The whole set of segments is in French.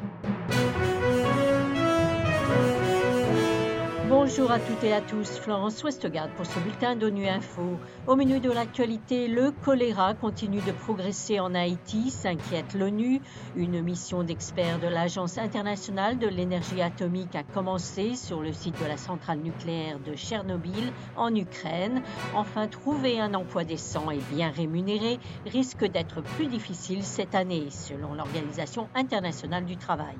thank you Bonjour à toutes et à tous, Florence Westgard pour ce bulletin d'ONU Info. Au menu de l'actualité, le choléra continue de progresser en Haïti, s'inquiète l'ONU. Une mission d'experts de l'Agence internationale de l'énergie atomique a commencé sur le site de la centrale nucléaire de Tchernobyl en Ukraine. Enfin, trouver un emploi décent et bien rémunéré risque d'être plus difficile cette année, selon l'Organisation internationale du travail.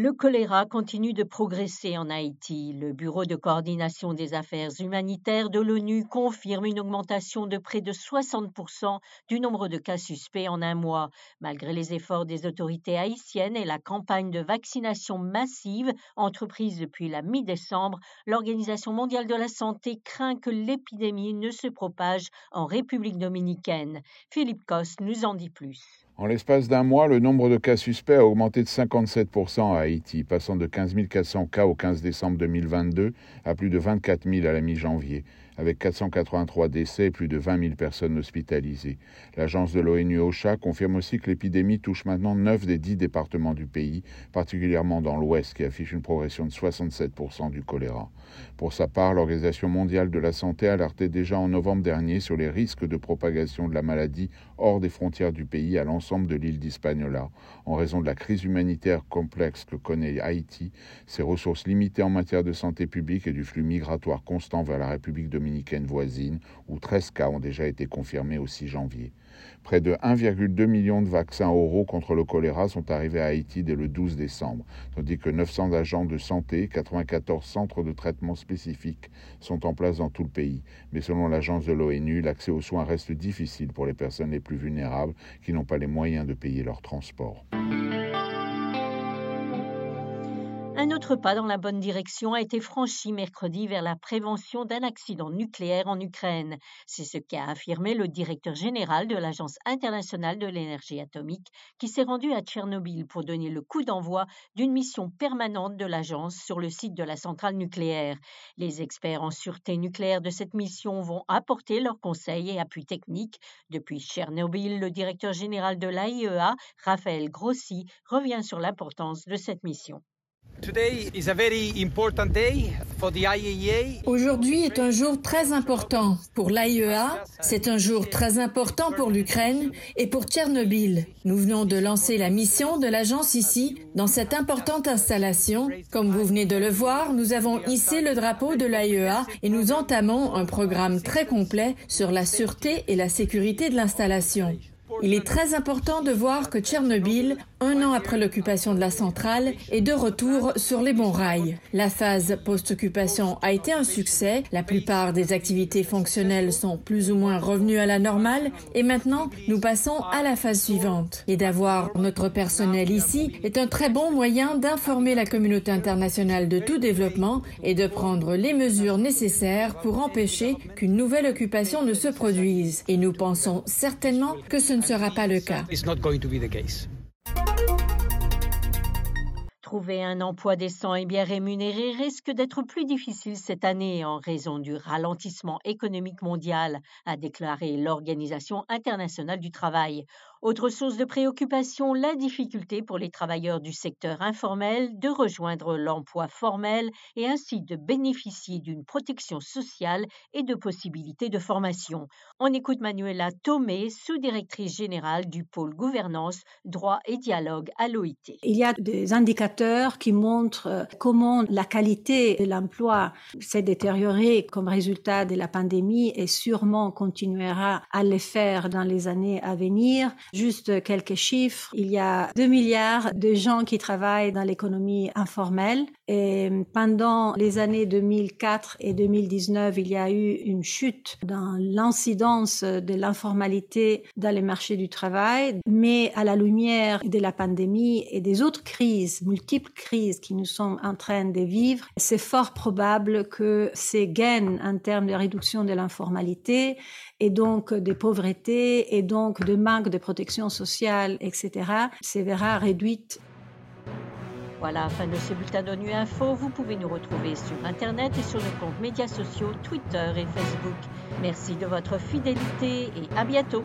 Le choléra continue de progresser en Haïti. Le Bureau de coordination des affaires humanitaires de l'ONU confirme une augmentation de près de 60% du nombre de cas suspects en un mois. Malgré les efforts des autorités haïtiennes et la campagne de vaccination massive entreprise depuis la mi-décembre, l'Organisation mondiale de la santé craint que l'épidémie ne se propage en République dominicaine. Philippe Coste nous en dit plus. En l'espace d'un mois, le nombre de cas suspects a augmenté de 57% à Haïti, passant de 15 400 cas au 15 décembre 2022 à plus de 24 000 à la mi-janvier avec 483 décès et plus de 20 000 personnes hospitalisées. L'agence de l'ONU OCHA confirme aussi que l'épidémie touche maintenant 9 des 10 départements du pays, particulièrement dans l'Ouest, qui affiche une progression de 67% du choléra. Pour sa part, l'Organisation mondiale de la santé alertait déjà en novembre dernier sur les risques de propagation de la maladie hors des frontières du pays à l'ensemble de l'île d'Hispaniola, en raison de la crise humanitaire complexe que connaît Haïti, ses ressources limitées en matière de santé publique et du flux migratoire constant vers la République dominicaine voisine, où 13 cas ont déjà été confirmés au 6 janvier. Près de 1,2 million de vaccins oraux contre le choléra sont arrivés à Haïti dès le 12 décembre, tandis que 900 agents de santé, 94 centres de traitement spécifiques sont en place dans tout le pays. Mais selon l'agence de l'ONU, l'accès aux soins reste difficile pour les personnes les plus vulnérables qui n'ont pas les moyens de payer leur transport. Un autre pas dans la bonne direction a été franchi mercredi vers la prévention d'un accident nucléaire en Ukraine. C'est ce qu'a affirmé le directeur général de l'Agence internationale de l'énergie atomique qui s'est rendu à Tchernobyl pour donner le coup d'envoi d'une mission permanente de l'agence sur le site de la centrale nucléaire. Les experts en sûreté nucléaire de cette mission vont apporter leurs conseils et appuis techniques. Depuis Tchernobyl, le directeur général de l'AIEA, Raphaël Grossi, revient sur l'importance de cette mission. Aujourd'hui est un jour très important pour l'AIEA, c'est un jour très important pour l'Ukraine et pour Tchernobyl. Nous venons de lancer la mission de l'agence ici, dans cette importante installation. Comme vous venez de le voir, nous avons hissé le drapeau de l'AIEA et nous entamons un programme très complet sur la sûreté et la sécurité de l'installation. Il est très important de voir que Tchernobyl, un an après l'occupation de la centrale, est de retour sur les bons rails. La phase post-occupation a été un succès, la plupart des activités fonctionnelles sont plus ou moins revenues à la normale et maintenant nous passons à la phase suivante. Et d'avoir notre personnel ici est un très bon moyen d'informer la communauté internationale de tout développement et de prendre les mesures nécessaires pour empêcher qu'une nouvelle occupation ne se produise. Et nous pensons certainement que ce ne sera pas le cas. Trouver un emploi décent et bien rémunéré risque d'être plus difficile cette année en raison du ralentissement économique mondial, a déclaré l'Organisation internationale du travail. Autre source de préoccupation, la difficulté pour les travailleurs du secteur informel de rejoindre l'emploi formel et ainsi de bénéficier d'une protection sociale et de possibilités de formation. On écoute Manuela Tomé, sous-directrice générale du pôle gouvernance, droit et dialogue à l'OIT. Il y a des indicateurs qui montrent euh, comment la qualité de l'emploi s'est détériorée comme résultat de la pandémie et sûrement continuera à le faire dans les années à venir. Juste quelques chiffres. Il y a 2 milliards de gens qui travaillent dans l'économie informelle. Et pendant les années 2004 et 2019, il y a eu une chute dans l'incidence de l'informalité dans les marchés du travail. Mais à la lumière de la pandémie et des autres crises, multiples crises qui nous sommes en train de vivre, c'est fort probable que ces gains en termes de réduction de l'informalité et donc des pauvretés et donc de manque de protection sociale, etc., se verra réduite. Voilà, fin de ce bulletin d'ONU Info. Vous pouvez nous retrouver sur Internet et sur nos comptes médias sociaux, Twitter et Facebook. Merci de votre fidélité et à bientôt.